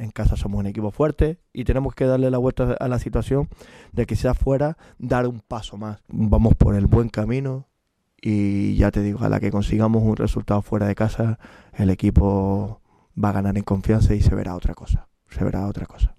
En casa somos un equipo fuerte y tenemos que darle la vuelta a la situación de que sea fuera, dar un paso más. Vamos por el buen camino y ya te digo, a la que consigamos un resultado fuera de casa, el equipo va a ganar en confianza y se verá otra cosa. Se verá otra cosa.